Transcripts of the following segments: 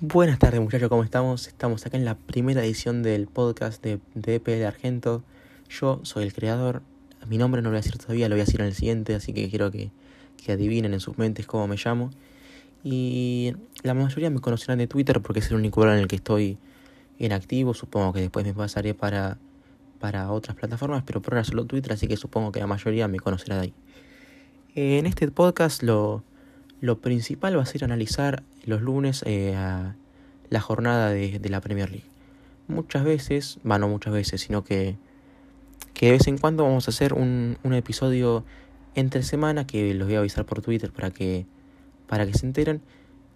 Buenas tardes muchachos, ¿cómo estamos? Estamos acá en la primera edición del podcast de, EPL Argento. Yo soy el creador, mi nombre no lo voy a decir todavía, lo voy a decir en el siguiente, así que quiero que, que adivinen en sus mentes cómo me llamo. Y la mayoría me conocerán de Twitter porque es el único lugar en el que estoy en activo. Supongo que después me pasaré para, para otras plataformas, pero por ahora solo Twitter, así que supongo que la mayoría me conocerá de ahí. En este podcast lo, lo principal va a ser analizar los lunes eh, a la jornada de, de, la Premier League. Muchas veces, bueno, no muchas veces, sino que, que de vez en cuando vamos a hacer un, un episodio entre semana que los voy a avisar por Twitter para que, para que se enteren.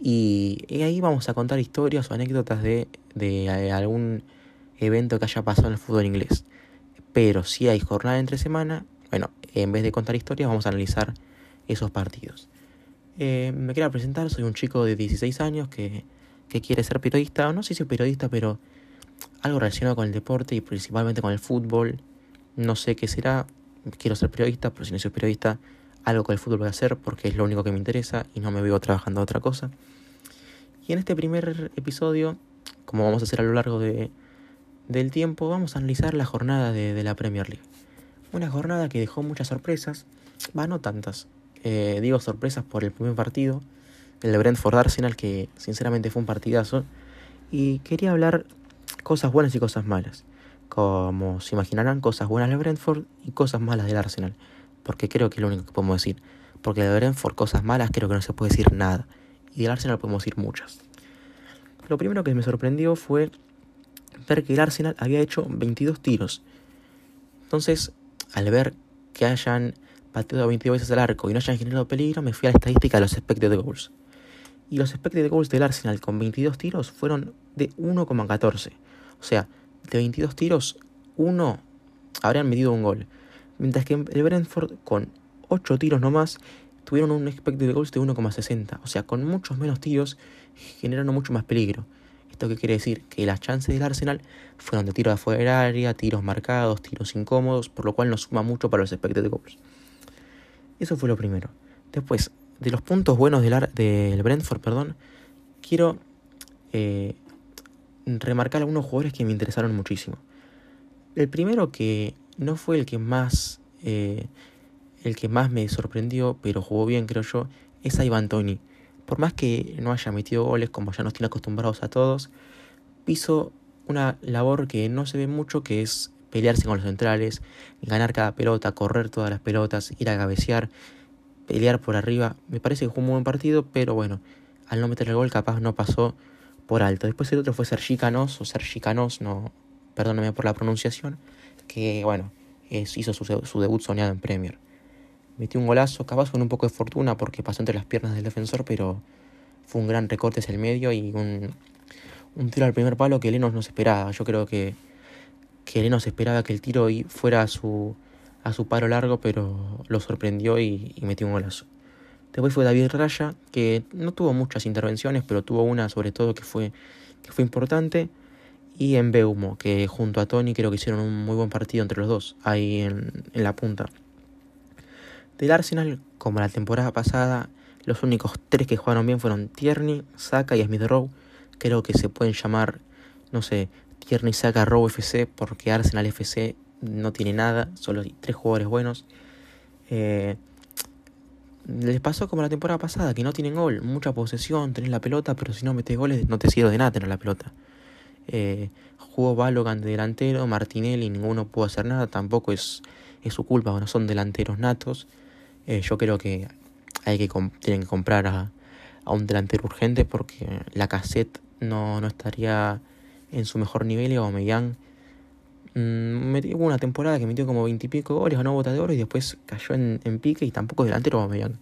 Y, ahí vamos a contar historias o anécdotas de, de algún evento que haya pasado en el fútbol inglés. Pero si hay jornada entre semana, bueno, en vez de contar historias, vamos a analizar esos partidos. Eh, me quiero presentar, soy un chico de 16 años que, que quiere ser periodista, no sé si periodista, pero algo relacionado con el deporte y principalmente con el fútbol. No sé qué será, quiero ser periodista, pero si no soy periodista, algo con el fútbol voy a hacer porque es lo único que me interesa y no me veo trabajando otra cosa. Y en este primer episodio, como vamos a hacer a lo largo de, del tiempo, vamos a analizar la jornada de, de la Premier League. Una jornada que dejó muchas sorpresas, va, no tantas, eh, digo sorpresas por el primer partido, el de Brentford Arsenal, que sinceramente fue un partidazo. Y quería hablar cosas buenas y cosas malas. Como se imaginarán, cosas buenas del Brentford y cosas malas del Arsenal. Porque creo que es lo único que podemos decir. Porque de Brentford, cosas malas, creo que no se puede decir nada. Y del Arsenal podemos decir muchas. Lo primero que me sorprendió fue ver que el Arsenal había hecho 22 tiros. Entonces, al ver que hayan pateado 22 veces al arco y no hayan generado peligro, me fui a la estadística de los expected goals. Y los expected goals del Arsenal con 22 tiros fueron de 1,14. O sea, de 22 tiros, uno habrían metido un gol. Mientras que el Brentford con 8 tiros nomás tuvieron un expected goals de 1,60. O sea, con muchos menos tiros generaron mucho más peligro. ¿Esto qué quiere decir? Que las chances del Arsenal fueron de tiros afuera del área, tiros marcados, tiros incómodos, por lo cual no suma mucho para los expected goals. Eso fue lo primero. Después, de los puntos buenos del, del Brentford, perdón, quiero eh, remarcar algunos jugadores que me interesaron muchísimo. El primero que no fue el que más eh, el que más me sorprendió, pero jugó bien, creo yo, es a Ivan Tony. Por más que no haya metido goles, como ya nos tiene acostumbrados a todos, hizo una labor que no se ve mucho, que es pelearse con los centrales, ganar cada pelota, correr todas las pelotas, ir a cabecear, pelear por arriba. Me parece que jugó un buen partido, pero bueno, al no meter el gol capaz no pasó por alto. Después el otro fue Sergi Canos, o Sergi Canos, no, perdóname por la pronunciación, que bueno, hizo su, debut soñado en Premier. Metió un golazo, capaz con un poco de fortuna porque pasó entre las piernas del defensor, pero fue un gran recorte hacia el medio y un, un tiro al primer palo que Lenos no esperaba. Yo creo que que Leno se esperaba que el tiro fuera a su, a su paro largo, pero lo sorprendió y, y, metió un golazo. Después fue David Raya, que no tuvo muchas intervenciones, pero tuvo una sobre todo que fue, que fue importante. Y en Beumo, que junto a Tony creo que hicieron un muy buen partido entre los dos, ahí en, en la punta. Del Arsenal, como la temporada pasada, los únicos tres que jugaron bien fueron Tierney, Saka y Smith Rowe. Creo que se pueden llamar, no sé, Tierney saca Robo FC porque Arsenal FC no tiene nada, solo tres jugadores buenos. Eh, les pasó como la temporada pasada, que no tienen gol, mucha posesión, tenés la pelota, pero si no metes goles no te sirve de nada tener la pelota. Eh, jugó Balogan de delantero, Martinelli, ninguno pudo hacer nada, tampoco es, es su culpa, bueno, son delanteros natos. Eh, yo creo que hay que tienen que comprar a, a, un delantero urgente porque la cassette no, no estaría en su mejor nivel y Aubameyang mmm, hubo una temporada que metió como veintipico goles, ganó bota de oro y después cayó en, pique y tampoco es delantero Aubameyang.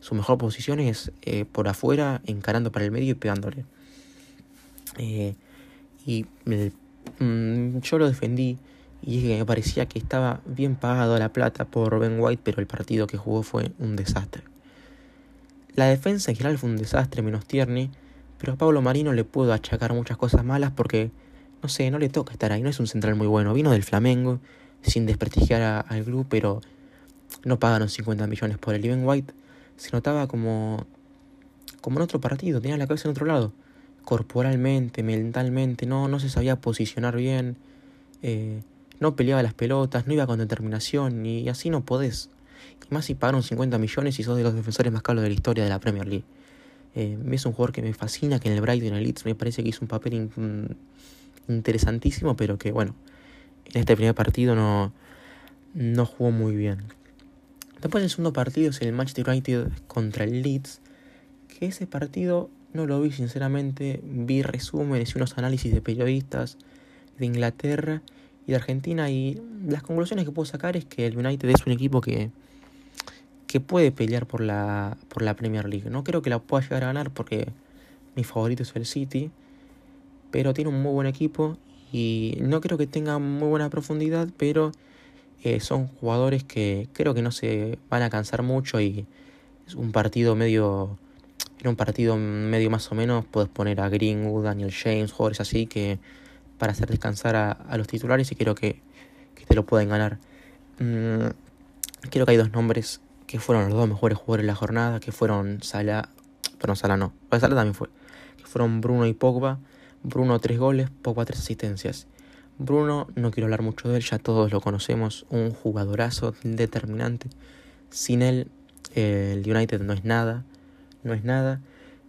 Su mejor posición es eh, por afuera, encarando para el medio y pegándole. Eh, y mmm, yo lo defendí y que me parecía que estaba bien pagado la plata por Ben White, pero el partido que jugó fue un desastre. La defensa en general fue un desastre, menos Tierney. Pero a Pablo Marino le puedo achacar muchas cosas malas porque, no sé, no le toca estar ahí. No es un central muy bueno. Vino del Flamengo, sin desprestigiar al club, pero no pagaron 50 millones por el Ben White. Se notaba como, como en otro partido, tenía la cabeza en otro lado. corporalmente, mentalmente, no, no se sabía posicionar bien, eh, no peleaba las pelotas, no iba con determinación, y así no podés. Y más si pagaron 50 millones y sos de los defensores más caros de la historia de la Premier League. Eh, es un jugador que me fascina, que en el Brighton en el Leeds me parece que hizo un papel interesantísimo, pero que bueno, en este primer partido no, no jugó muy bien. Después el segundo partido es el Manchester United contra el Leeds, que ese partido no lo vi sinceramente, vi resúmenes y unos análisis de periodistas de Inglaterra y de Argentina y las conclusiones que puedo sacar es que el United es un equipo que, que puede pelear por la, por la Premier League. No creo que la pueda llegar a ganar porque mi favorito es el City, pero tiene un muy buen equipo y no creo que tenga muy buena profundidad, pero eh, son jugadores que creo que no se van a cansar mucho y es un partido medio. En un partido medio más o menos puedes poner a Greenwood, Daniel James, jugadores así que para hacer descansar a, los titulares y creo que, que te lo pueden ganar. Mm, creo que hay dos nombres que fueron los dos mejores jugadores de la jornada, que fueron Sala, pero Sala no, Sala también fue, que fueron Bruno y Pogba. Bruno tres goles, Pogba tres asistencias. Bruno, no quiero hablar mucho de él, ya todos lo conocemos, un jugadorazo determinante. Sin él, el United no es nada, no es nada.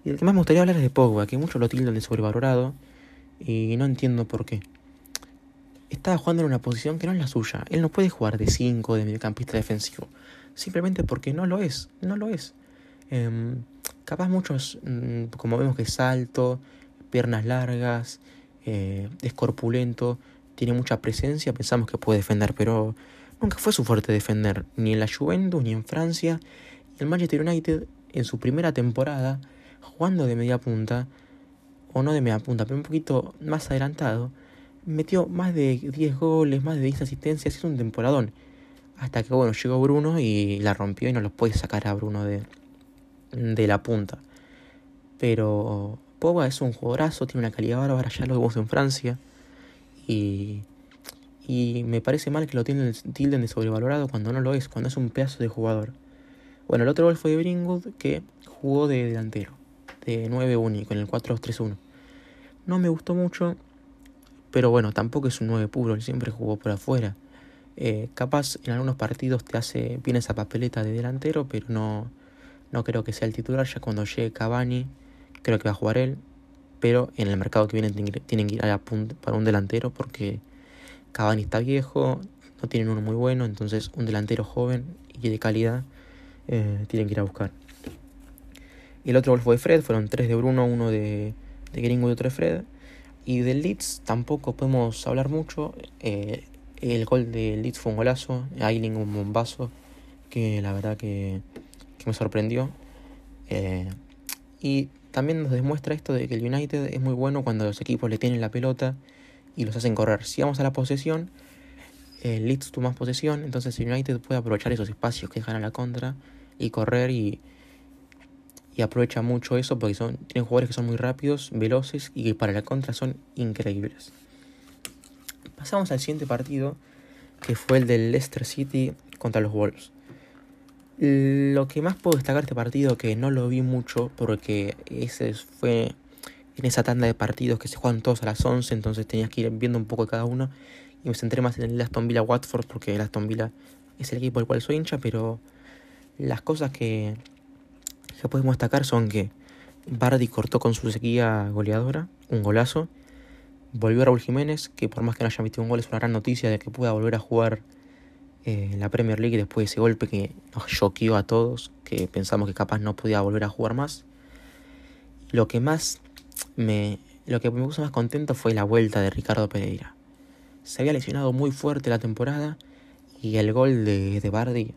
Y el que más me gustaría hablar es de Pogba, que muchos lo tildan de sobrevalorado y no entiendo por qué. Estaba jugando en una posición que no es la suya. Él no puede jugar de 5 de mediocampista defensivo. Simplemente porque no lo es, no lo es. Em, capaz muchos, mm, como vemos que es alto, piernas largas, eh, es corpulento, tiene mucha presencia, pensamos que puede defender, pero nunca fue su fuerte defender, ni en la Juventus, ni en Francia. El Manchester United, en su primera temporada, jugando de media punta, o no de media punta, pero un poquito más adelantado, metió más de 10 goles, más de 10 asistencias, es un temporadón. Hasta que, bueno, llegó Bruno y la rompió y no los puede sacar a Bruno de, de la punta. Pero Pogba es un jugadorazo, tiene una calidad bárbara, ya lo vimos en Francia. Y, y me parece mal que lo tienen, tilden de sobrevalorado cuando no lo es, cuando es un pedazo de jugador. Bueno, el otro gol fue de Bringwood que jugó de delantero, de 9-1 con el 4-3-1. No me gustó mucho, pero bueno, tampoco es un 9 puro, él siempre jugó por afuera. Eh, capaz en algunos partidos te hace bien esa papeleta de delantero, pero no, no creo que sea el titular. Ya cuando llegue Cavani, creo que va a jugar él pero en el mercado que viene tienen que ir a la para un delantero porque Cavani está viejo, no tienen uno muy bueno, entonces un delantero joven y de calidad eh, tienen que ir a buscar. Y el otro gol fue de Fred, fueron tres de Bruno, uno de, de Gringo y otro de Fred. Y del Leeds tampoco podemos hablar mucho. Eh, el gol del Leeds fue un golazo, Ailing un bombazo, que la verdad que, que me sorprendió. Eh, y también nos demuestra esto de que el United es muy bueno cuando los equipos le tienen la pelota y los hacen correr. Si vamos a la posesión, el Leeds tuvo más posesión, entonces el United puede aprovechar esos espacios que dejan a la contra y correr y, y aprovecha mucho eso porque son, tienen jugadores que son muy rápidos, veloces y que para la contra son increíbles. Pasamos al siguiente partido, que fue el del Leicester City contra los Wolves. Lo que más puedo destacar de este partido, que no lo vi mucho, porque ese fue en esa tanda de partidos que se juegan todos a las 11, entonces tenías que ir viendo un poco de cada uno. Y me centré más en el Aston Villa Watford, porque el Aston Villa es el equipo del cual soy hincha, pero las cosas que, que podemos destacar son que Bardi cortó con su sequía goleadora, un golazo. Volvió Raúl Jiménez, que por más que no haya metido un gol es una gran noticia de que pueda volver a jugar en la Premier League después de ese golpe que nos choqueó a todos, que pensamos que capaz no podía volver a jugar más. Lo que más me, lo que me puso más contento fue la vuelta de Ricardo Pereira. Se había lesionado muy fuerte la temporada y el gol de, de Bardi,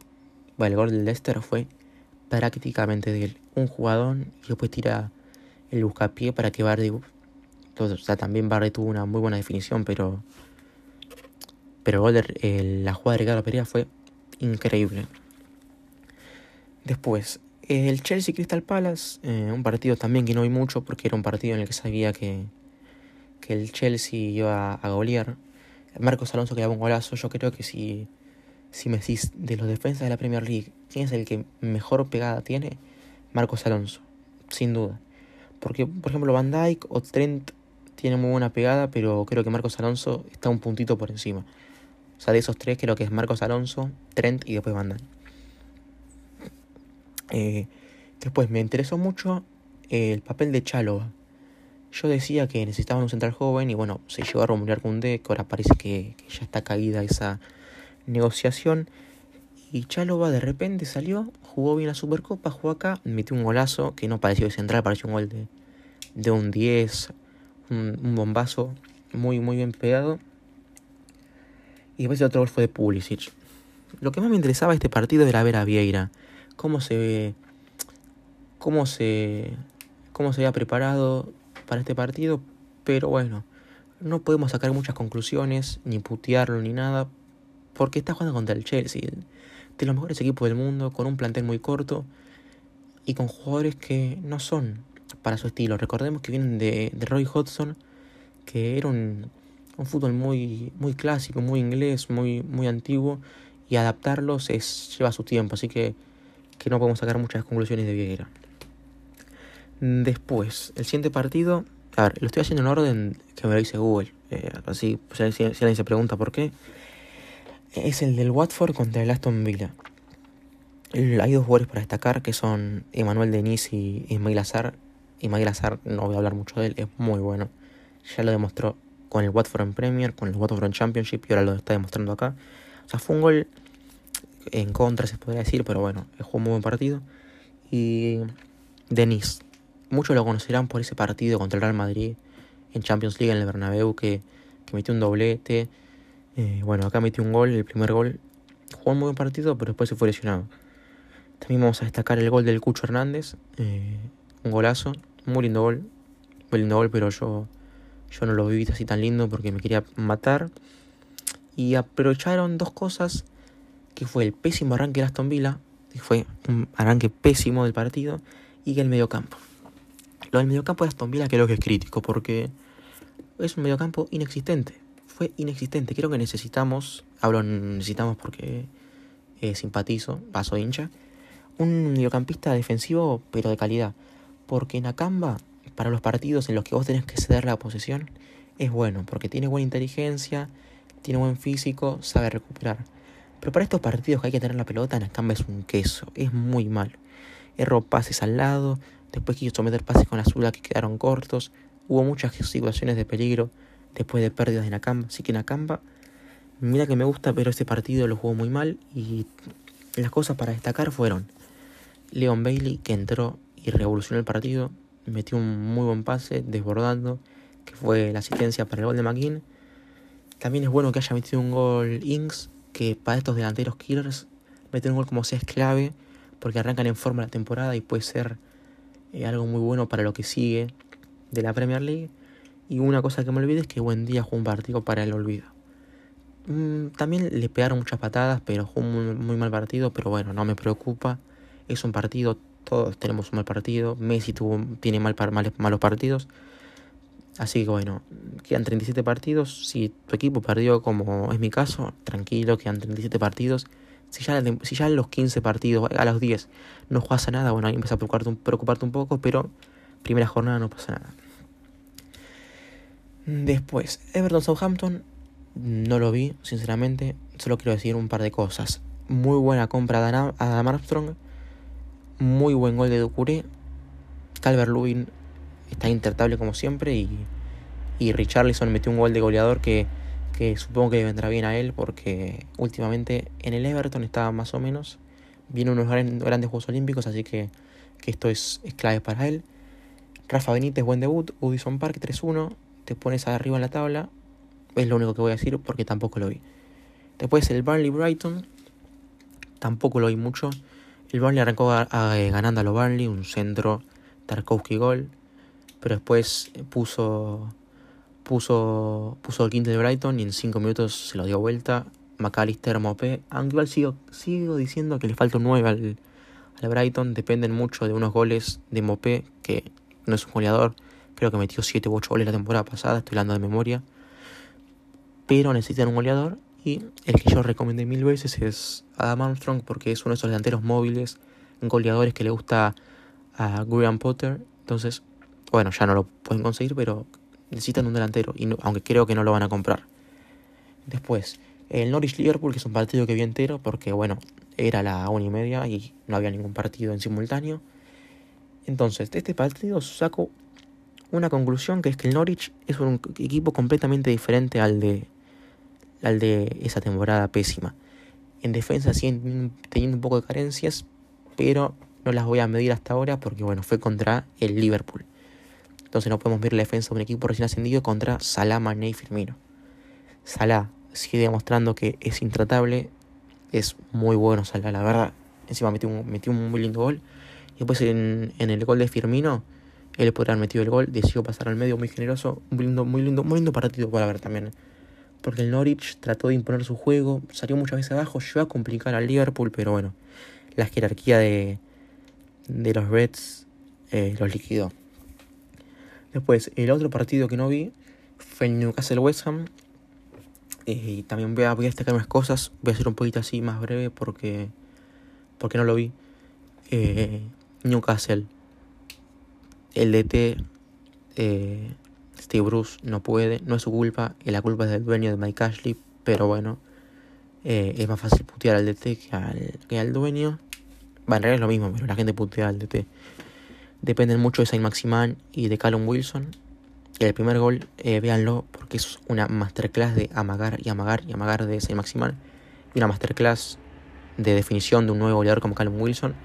bueno, el gol del Leicester fue prácticamente de él. Un jugador y después tira el buscapié para que Bardi... Entonces, o sea, también Bardi tuvo una muy buena definición, pero pero el la jugada de Ricardo Pereira fue increíble. Después, el Chelsea Crystal Palace, eh, un partido también que no vi mucho porque era un partido en el que sabía que, que el Chelsea iba a golear. Marcos Alonso que daba un golazo. Yo creo que si, si me decís de los defensas de la Premier League, ¿quién es el que mejor pegada tiene? Marcos Alonso, sin duda. Porque, por ejemplo, Van Dyke o Trent tienen muy buena pegada, pero creo que Marcos Alonso está un puntito por encima. O sea, de esos tres creo que es Marcos Alonso, Trent y después Van Dyke. Eh, después me interesó mucho el papel de Chalova. Yo decía que necesitaban un central joven y bueno, se llegó a rumorear con D, que ahora parece que, que ya está caída esa negociación. Y Chalova de repente salió, jugó bien la Supercopa, jugó acá, metió un golazo que no pareció de central, pareció un gol de, de un 10, un, bombazo muy, muy bien pegado. Y después el otro gol fue de Pulisic. Lo que más me interesaba este partido era ver a Vieira. Cómo se cómo se cómo se había preparado para este partido, pero bueno, no podemos sacar muchas conclusiones, ni putearlo ni nada, porque está jugando contra el Chelsea, de los mejores equipos del mundo, con un plantel muy corto y con jugadores que no son para su estilo. Recordemos que vienen de, de Roy Hodgson, que era un, un, fútbol muy, muy clásico, muy inglés, muy, muy antiguo, y adaptarlos es, lleva su tiempo, así que, que no podemos sacar muchas conclusiones de Vieira. Después, el siguiente partido, a ver, lo estoy haciendo en orden que me lo dice Google, eh, así si, si alguien se pregunta por qué es el del Watford contra el Aston Villa. Hay dos jugadores para destacar que son Emanuel Denis y Ismail Azar. Ismail Azar, no voy a hablar mucho de él, es muy bueno. Ya lo demostró con el Watford en Premier, con el Watford en Championship y ahora lo está demostrando acá. O sea, fue un gol en contra, se podría decir, pero bueno, jugó un muy buen partido. Y Denis, muchos lo conocerán por ese partido contra el Real Madrid en Champions League en el Bernabéu que, metió un doblete eh, bueno, acá metió un gol, el primer gol. Jugó un buen partido, pero después se fue lesionado. También vamos a destacar el gol del Cucho Hernández. Eh, un golazo. Muy lindo gol. Muy lindo gol, pero yo, yo no lo vi así tan lindo porque me quería matar. Y aprovecharon dos cosas. Que fue el pésimo arranque de Aston Villa. Que fue un arranque pésimo del partido. Y el mediocampo. Lo del mediocampo de Aston Villa creo que es crítico porque es un mediocampo inexistente fue inexistente. Creo que necesitamos, hablo necesitamos porque eh, simpatizo, paso hincha, un mediocampista defensivo pero de calidad. Porque Nakamba, para los partidos en los que vos tenés que ceder la posesión, es bueno, porque tiene buena inteligencia, tiene buen físico, sabe recuperar. Pero para estos partidos que hay que tener la pelota, Nakamba es un queso, es muy malo. Erró pases al lado, después quiso someter pases con la zurda que quedaron cortos, hubo muchas situaciones de peligro después de pérdidas de Nakamba. Así que Nakamba, mira que me gusta, pero este partido lo jugó muy mal. Y las cosas para destacar fueron Leon Bailey, que entró y revolucionó el partido. Metió un muy buen pase, desbordando, que fue la asistencia para el gol de McGinn. También es bueno que haya metido un gol Inks, que para estos delanteros killers, meter un gol como sea es clave, porque arrancan en forma la temporada y puede ser eh, algo muy bueno para lo que sigue de la Premier League. Y una cosa que me olvidé es que buen día jugó un partido para el olvido. Mm, también le pegaron muchas patadas, pero jugó un muy, mal partido, pero bueno, no me preocupa. Es un partido, todos tenemos un mal partido. Messi tuvo, tiene mal, malos partidos. Así que bueno, quedan 37 partidos. Si tu equipo perdió, como es mi caso, tranquilo, quedan 37 partidos. Si ya, si ya los 15 partidos, a los 10, no juegas a nada, bueno, ahí empieza a preocuparte, preocuparte un poco, pero primera jornada no pasa nada. Después, Everton Southampton, no lo vi, sinceramente. Solo quiero decir un par de cosas. Muy buena compra de Adam Armstrong. Muy buen gol de Ducuré. Calvert Lewin está intertable como siempre. Y, y Richarlison metió un gol de goleador que, que supongo que vendrá bien a él. Porque últimamente en el Everton estaba más o menos. Viene unos grandes Juegos Olímpicos. Así que, que esto es, es clave para él. Rafa Benítez, buen debut. Udison Park 3-1 te pones arriba en la tabla. Es lo único que voy a decir porque tampoco lo vi. Después el Burnley Brighton. Tampoco lo vi mucho. El Burnley arrancó eh, ganando a lo Burnley, un centro Tarkovsky gol. Pero después puso puso puso el quinto de Brighton y en 5 minutos se lo dio vuelta. McAllister, Mopé. Aunque igual sigo, sigo diciendo que le falta un 9 al, al Brighton. Dependen mucho de unos goles de Mopé, que no es un goleador Creo que metió 7 u 8 goles la temporada pasada, estoy hablando de memoria. Pero necesitan un goleador. El que yo recomendé mil veces es Adam Armstrong, porque es uno de esos delanteros móviles, goleadores que le gusta a Graham Potter. Entonces, Bueno, ya no lo pueden conseguir, pero necesitan un delantero, y aunque creo que no lo van a comprar. Después, el Norwich Liverpool, que es un partido que vi entero, porque bueno, era la una y media y no había ningún partido en simultáneo. Entonces, de este partido saco una conclusión que es que el Norwich es un equipo completamente diferente al de, al de esa temporada pésima. En defensa siguen teniendo un poco de carencias, pero no las voy a medir hasta ahora porque bueno, fue contra el Liverpool. Entonces no podemos ver la defensa de un equipo recién ascendido contra Salah, Mané y Firmino. Salah sigue demostrando que es intratable, es muy bueno Salah, la verdad. Encima metió un, metió un muy lindo gol. Y después en, el gol de Firmino él podría haber metido el gol, decidió pasar al medio muy generoso, muy lindo, muy lindo, muy lindo partido para ver también. Porque el Norwich trató de imponer su juego, salió muchas veces abajo, llegó a complicar al Liverpool, pero bueno, la jerarquía de, de los Reds eh, los liquidó. Después, el otro partido que no vi fue el Newcastle West Ham. Eh, y también voy a, voy a destacar unas cosas, voy a hacer un poquito así más breve porque, porque no lo vi. Eh, Newcastle el DT eh, Steve Bruce no puede, no es su culpa, y la culpa es del dueño de Mike Ashley, pero bueno, eh, es más fácil putear al DT que al, que al dueño. Va, en realidad es lo mismo, pero la gente putea al DT. Dependen mucho de Saint Maximan y de Callum Wilson. El primer gol, eh, véanlo, porque es una masterclass de amagar y amagar y amagar de Saint Maximan. Y una masterclass de definición de un nuevo goleador como Callum Wilson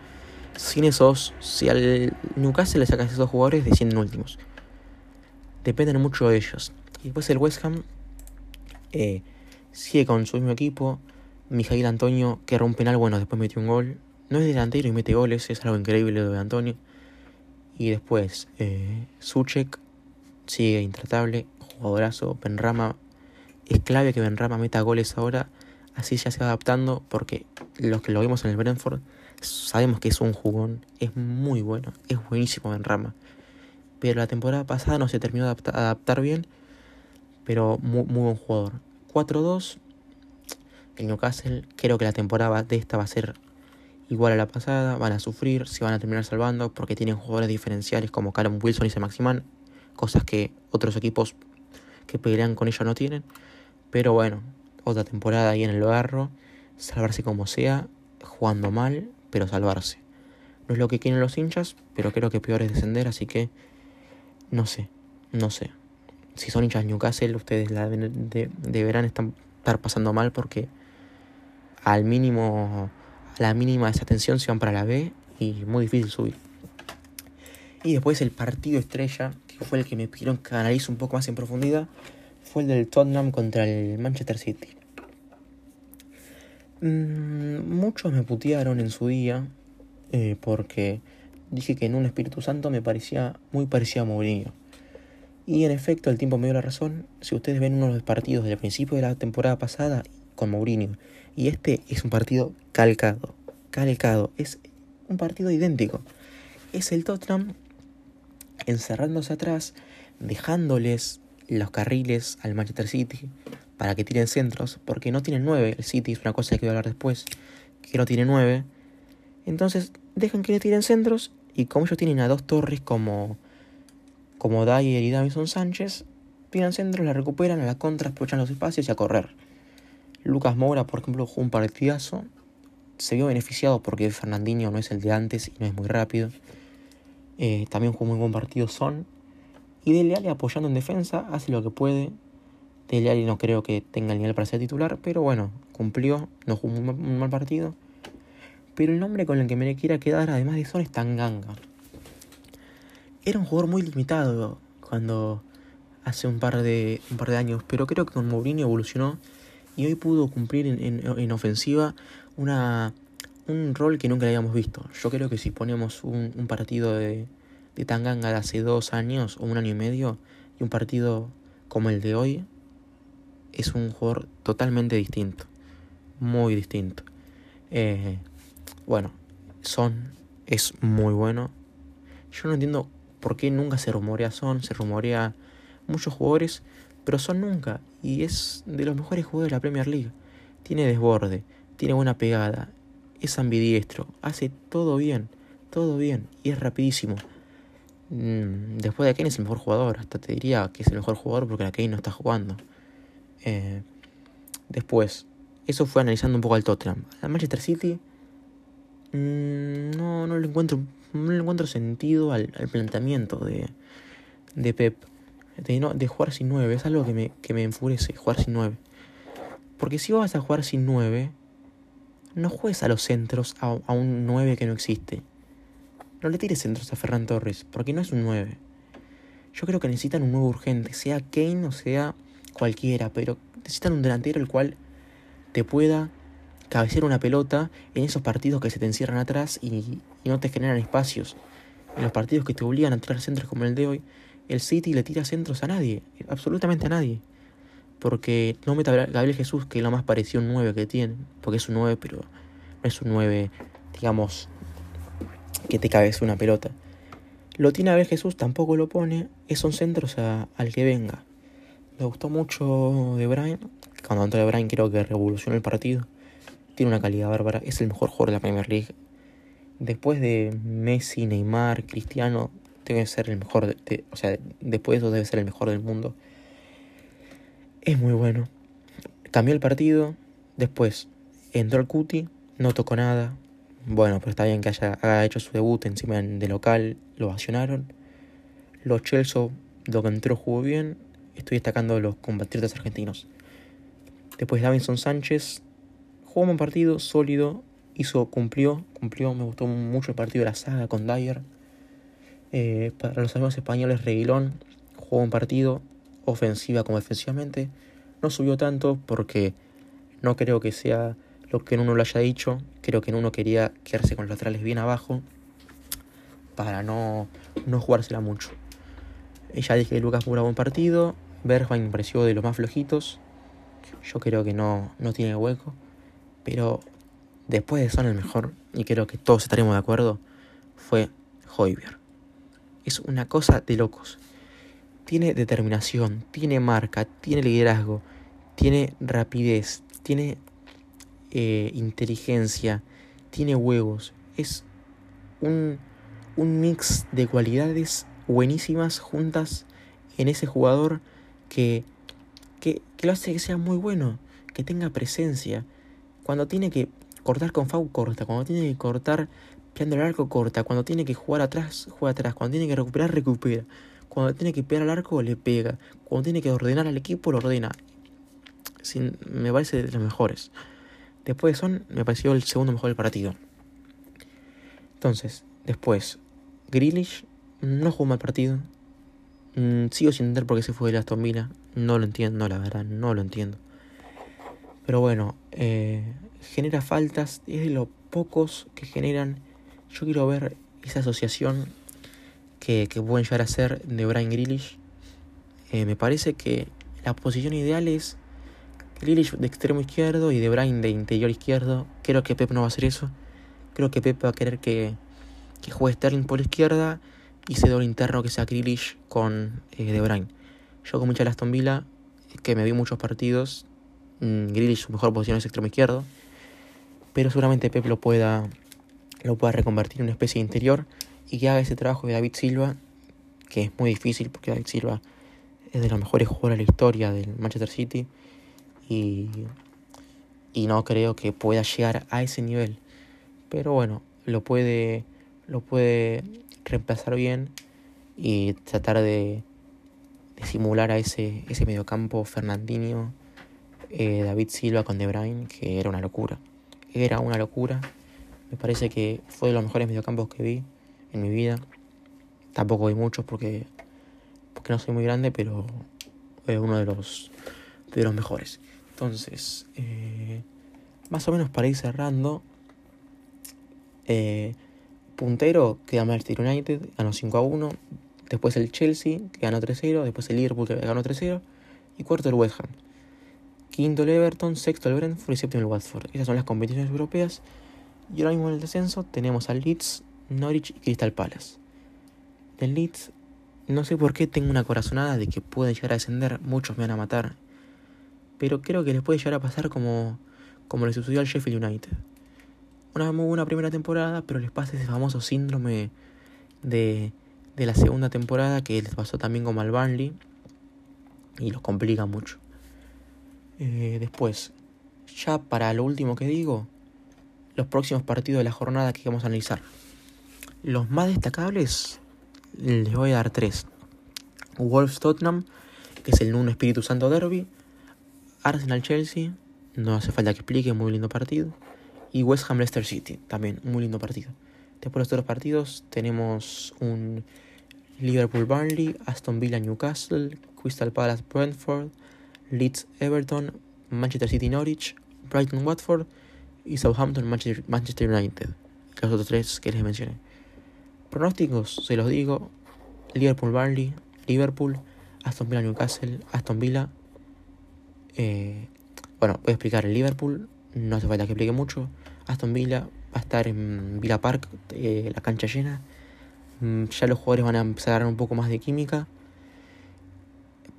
sin esos, si al Newcastle le sacas esos jugadores, descienden últimos. Dependen mucho de ellos. Y después el West Ham eh, sigue con su mismo equipo. Mijail Antonio, que rompe un penal, bueno, después metió un gol. No es delantero y mete goles, es algo increíble lo de Antonio. Y después, eh, Suchek sigue intratable, jugadorazo. Benrama, es clave que Benrama meta goles ahora. Así ya se va adaptando, porque los que lo vimos en el Brentford sabemos que es un jugón, es muy bueno, es buenísimo en rama. Pero la temporada pasada no se terminó de adaptar, bien, pero muy, buen jugador. 4-2, el Newcastle, creo que la temporada de esta va a ser igual a la pasada, van a sufrir, se van a terminar salvando porque tienen jugadores diferenciales como Callum Wilson y C. Maximan, cosas que otros equipos que pelean con ellos no tienen. Pero bueno, otra temporada ahí en el barro, salvarse como sea, jugando mal, pero salvarse. No es lo que quieren los hinchas, pero creo que peor es descender, así que no sé, no sé. Si son hinchas Newcastle, ustedes la deberán estar pasando mal porque al mínimo, a la mínima desatención se van para la B y muy difícil subir. Y después el partido estrella, que fue el que me pidieron que analice un poco más en profundidad, fue el del Tottenham contra el Manchester City. Mm, muchos me putearon en su día eh, porque dije que en un Espíritu Santo me parecía muy parecido a Mourinho. Y en efecto, el tiempo me dio la razón. Si ustedes ven uno de los partidos del principio de la temporada pasada con Mourinho, y este es un partido calcado, calcado, es un partido idéntico. Es el Tottenham encerrándose atrás, dejándoles los carriles al Manchester City, para que tiren centros, porque no tienen nueve. El City es una cosa que voy a hablar después, que no tiene nueve. Entonces dejan que le tiren centros y como ellos tienen a dos torres como, como Dyer y Davison Sánchez, tiran centros, la recuperan, a la contra, aprovechan los espacios y a correr. Lucas Moura, por ejemplo, jugó un partidazo. Se vio beneficiado porque Fernandinho no es el de antes y no es muy rápido. Eh, también jugó muy buen partido Son. Y Dele Alli apoyando en defensa, hace lo que puede. Dele no creo que tenga el nivel para ser titular, pero bueno, cumplió, no jugó un, mal partido. Pero el nombre con el que me quiera quedar, además de Son, es Tanganga. Era un jugador muy limitado cuando hace un par de, un par de años, pero creo que con Mourinho evolucionó y hoy pudo cumplir en, ofensiva una, un rol que nunca le habíamos visto. Yo creo que si ponemos un, un partido de, de Tanganga de hace dos años o un año y medio y un partido como el de hoy, es un jugador totalmente distinto. Muy distinto. Eh, bueno, Son es muy bueno. Yo no entiendo por qué nunca se rumorea Son, se rumorea muchos jugadores, pero Son nunca. Y es de los mejores jugadores de la Premier League. Tiene desborde, tiene buena pegada, es ambidiestro, hace todo bien, todo bien y es rapidísimo. mm, después de Kane es el mejor jugador. Hasta te diría que es el mejor jugador porque la Kane no está jugando. Eh, después, eso fue analizando un poco al Tottenham. Al Manchester City, no, no le encuentro, no le encuentro sentido al, planteamiento de, de Pep. De, no, de jugar sin 9, es algo que me, que me enfurece, jugar sin 9. Porque si vas a jugar sin 9, no juegues a los centros a, a un 9 que no existe. No le tires centros a Ferran Torres, porque no es un 9. Yo creo que necesitan un 9 urgente, sea Kane o sea cualquiera, pero necesitan un delantero el cual te pueda cabecear una pelota en esos partidos que se te encierran atrás y, no te generan espacios. En los partidos que te obligan a tirar centros como el de hoy, el City le tira centros a nadie, absolutamente a nadie. Porque no mete a Gabriel Jesús, que es lo más parecido a un 9 que tiene, porque es un 9, pero no es un 9, digamos, que te cabece una pelota. Lo tiene Gabriel Jesús, tampoco lo pone, son centros al que venga. Me gustó mucho de Brian. Cuando entró de Brian creo que revolucionó el partido. Tiene una calidad bárbara. Es el mejor jugador de la Premier League. Después de Messi, Neymar, Cristiano, debe ser el mejor. O sea, después de eso debe ser el mejor del mundo. Es muy bueno. Cambió el partido. Después entró el Cuti. No tocó nada. Bueno, pero está bien que haya, hecho su debut encima de local. Lo vacionaron. Los Chelsea, lo que entró jugó bien estoy destacando los compatriotas argentinos. Después Davinson Sánchez jugó un partido sólido, hizo, cumplió, cumplió, me gustó mucho el partido de la saga con Dyer. Eh, para los amigos españoles, Reguilón jugó un partido, ofensiva como defensivamente. No subió tanto porque no creo que sea lo que en uno lo haya dicho. Creo que en uno quería quedarse con los laterales bien abajo para no, no jugársela mucho. Ya dije que Lucas Moura buen partido. Bergwijn me pareció de los más flojitos. Yo creo que no, no tiene hueco. Pero después de Son el mejor, y creo que todos estaremos de acuerdo, fue Hoiberg. Es una cosa de locos. Tiene determinación, tiene marca, tiene liderazgo, tiene rapidez, tiene eh, inteligencia, tiene huevos. Es un, un mix de cualidades buenísimas juntas en ese jugador que, que, lo hace que sea muy bueno, que tenga presencia. Cuando tiene que cortar con Fau, corta. Cuando tiene que cortar pegando el arco, corta. Cuando tiene que jugar atrás, juega atrás. Cuando tiene que recuperar, recupera. Cuando tiene que pegar al arco, le pega. Cuando tiene que ordenar al equipo, lo ordena. Sin, me parece de los mejores. Después de Son, me pareció el segundo mejor del partido. Entonces, después, Grealish no jugó mal partido. Mm, sigo sin entender por qué se fue de Aston Villa. No lo entiendo, la verdad, no lo entiendo. Pero bueno, eh, genera faltas. Es de los pocos que generan. Yo quiero ver esa asociación que, que pueden llegar a ser de Brian Grealish. Eh, me parece que la posición ideal es Grealish de extremo izquierdo y de Brian de interior izquierdo. Creo que Pep no va a hacer eso. Creo que Pep va a querer que, que juegue Sterling por la izquierda hice doble interno que sea Grealish con eh, De Bruyne. Yo con mucha Aston Villa, que me vi muchos partidos, mmm, Grealish su mejor posición es extremo izquierdo, pero seguramente Pep lo pueda, lo pueda reconvertir en una especie de interior y que haga ese trabajo de David Silva, que es muy difícil porque David Silva es de los mejores jugadores de la historia del Manchester City y, y no creo que pueda llegar a ese nivel. Pero bueno, lo puede, lo puede reemplazar bien y tratar de, de simular a ese, ese mediocampo Fernandinho, eh, David Silva con De Bruyne, que era una locura. Era una locura. Me parece que fue de los mejores mediocampos que vi en mi vida. Tampoco vi muchos porque, porque no soy muy grande, pero es uno de los, de los mejores. Entonces, eh, más o menos para ir cerrando, eh, puntero queda Manchester United, ganó 5 a 1. Después el Chelsea, que ganó 3-0. Después el Liverpool, que ganó 3-0. Y cuarto el West Ham. Quinto el Everton, sexto el Brentford y séptimo el Watford. Esas son las competiciones europeas. Y ahora mismo en el descenso tenemos al Leeds, Norwich y Crystal Palace. Del Leeds, no sé por qué tengo una corazonada de que pueden llegar a descender. Muchos me van a matar. Pero creo que les puede llegar a pasar como, como le sucedió al Sheffield United una muy buena primera temporada, pero les pasa ese famoso síndrome de, de la segunda temporada que les pasó también como al Burnley y los complica mucho. Eh, después, ya para lo último que digo, los próximos partidos de la jornada que vamos a analizar. Los más destacables les voy a dar tres. Wolves Tottenham, que es el Nuno Espíritu Santo Derby. Arsenal Chelsea, no hace falta que explique, muy lindo partido. Y West Ham Leicester City, también muy lindo partido. Después de los otros partidos tenemos un Liverpool Burnley, Aston Villa Newcastle, Crystal Palace Brentford, Leeds Everton, Manchester City Norwich, Brighton Watford y Southampton Manchester United. Los otros tres que les mencioné. Pronósticos, se los digo. Liverpool Burnley, Liverpool, Aston Villa Newcastle, Aston Villa. Eh, bueno, voy a explicar el Liverpool, no hace falta que explique mucho. Aston Villa va a estar en Villa Park, eh, la cancha llena. Mm, ya los jugadores van a empezar a dar un poco más de química.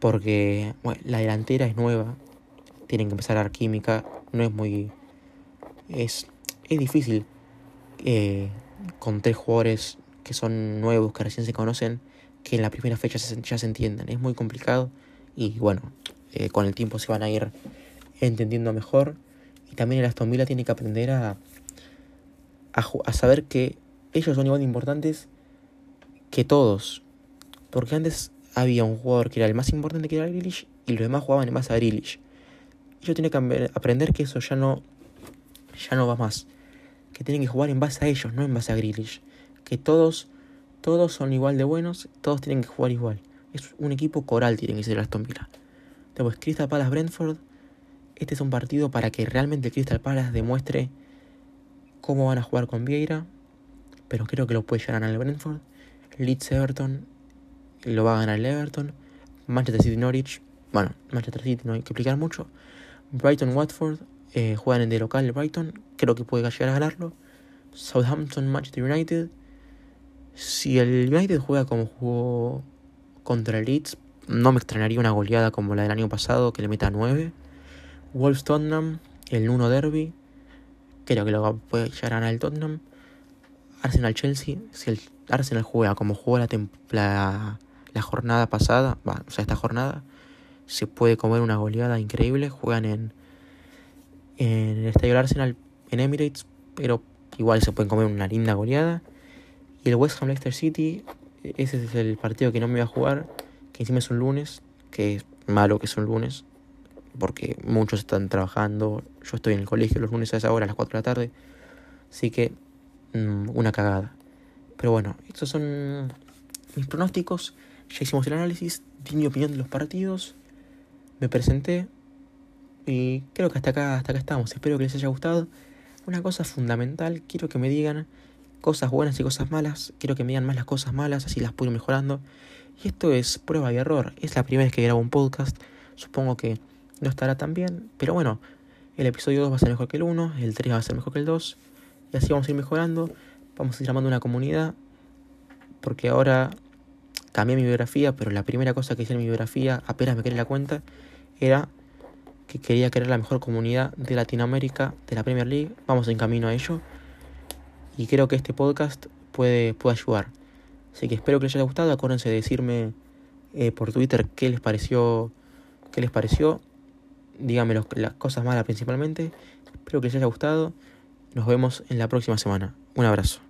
Porque la delantera es nueva. Tienen que empezar a dar química. No es muy. Es, es difícil eh, con tres jugadores que son nuevos, que recién se conocen, que en la primera fecha ya se entiendan. Es muy complicado y bueno, eh, con el tiempo se van a ir entendiendo mejor. Y también el Aston Villa tiene que aprender a, a saber que ellos son igual de importantes que todos. Porque antes había un jugador que era el más importante que era Grealish y los demás jugaban en base a Grealish. Ellos tienen que aprender que eso ya no, ya no va más. Que tienen que jugar en base a ellos, no en base a Grealish. Que todos, todos son igual de buenos, todos tienen que jugar igual. Es un equipo coral, tiene que ser Aston Villa. Después, Crystal Palace Brentford. Este es un partido para que realmente Crystal Palace demuestre cómo van a jugar con Vieira. Pero creo que lo puede llegar a ganar el Brentford. Leeds Everton lo va a ganar el Everton. Manchester City Norwich, bueno, Manchester City no hay que explicar mucho. Brighton Watford eh, juegan en de local el Brighton, creo que puede llegar a ganarlo. Southampton Manchester United. Si el United juega como jugó contra el Leeds, no me extrañaría una goleada como la del año pasado que le meta 9. Wolves Tottenham, el 1 Derby, creo que lo puede llegar a ganar el Tottenham. Arsenal Chelsea, si el Arsenal juega como jugó la, la, la jornada pasada, o sea, esta jornada, se puede comer una goleada increíble. Juegan en, en el estadio Arsenal en Emirates, pero igual se pueden comer una linda goleada. Y el West Ham Leicester City, ese es el partido que no me voy a jugar, que encima es un lunes, que es malo que es un lunes, porque muchos están trabajando. Yo estoy en el colegio los lunes a esa hora, a las 4 de la tarde. Así que Mm, una cagada. Pero bueno, estos son mis pronósticos. Ya hicimos el análisis, di mi opinión de los partidos, me presenté y creo que hasta acá, hasta acá estamos. Espero que les haya gustado. Una cosa fundamental, quiero que me digan cosas buenas y cosas malas. Quiero que me digan más las cosas malas, así las puedo ir mejorando. Y esto es prueba y error. Es la primera vez que grabo un podcast. Supongo que no estará tan bien. Pero bueno, el episodio 2 va a ser mejor que el 1, el 3 va a ser mejor que el 2. Y así vamos a ir mejorando. Vamos a ir llamando una comunidad. Porque ahora cambié mi biografía, pero la primera cosa que hice en mi biografía, apenas me creé la cuenta, era que quería crear la mejor comunidad de Latinoamérica, de la Premier League. Vamos en camino a ello. Y creo que este podcast puede, puede ayudar. Así que espero que les haya gustado. Acuérdense de decirme eh, por Twitter qué les pareció. Qué les pareció. Díganme las cosas malas principalmente. Espero que les haya gustado. Nos vemos en la próxima semana. Un abrazo.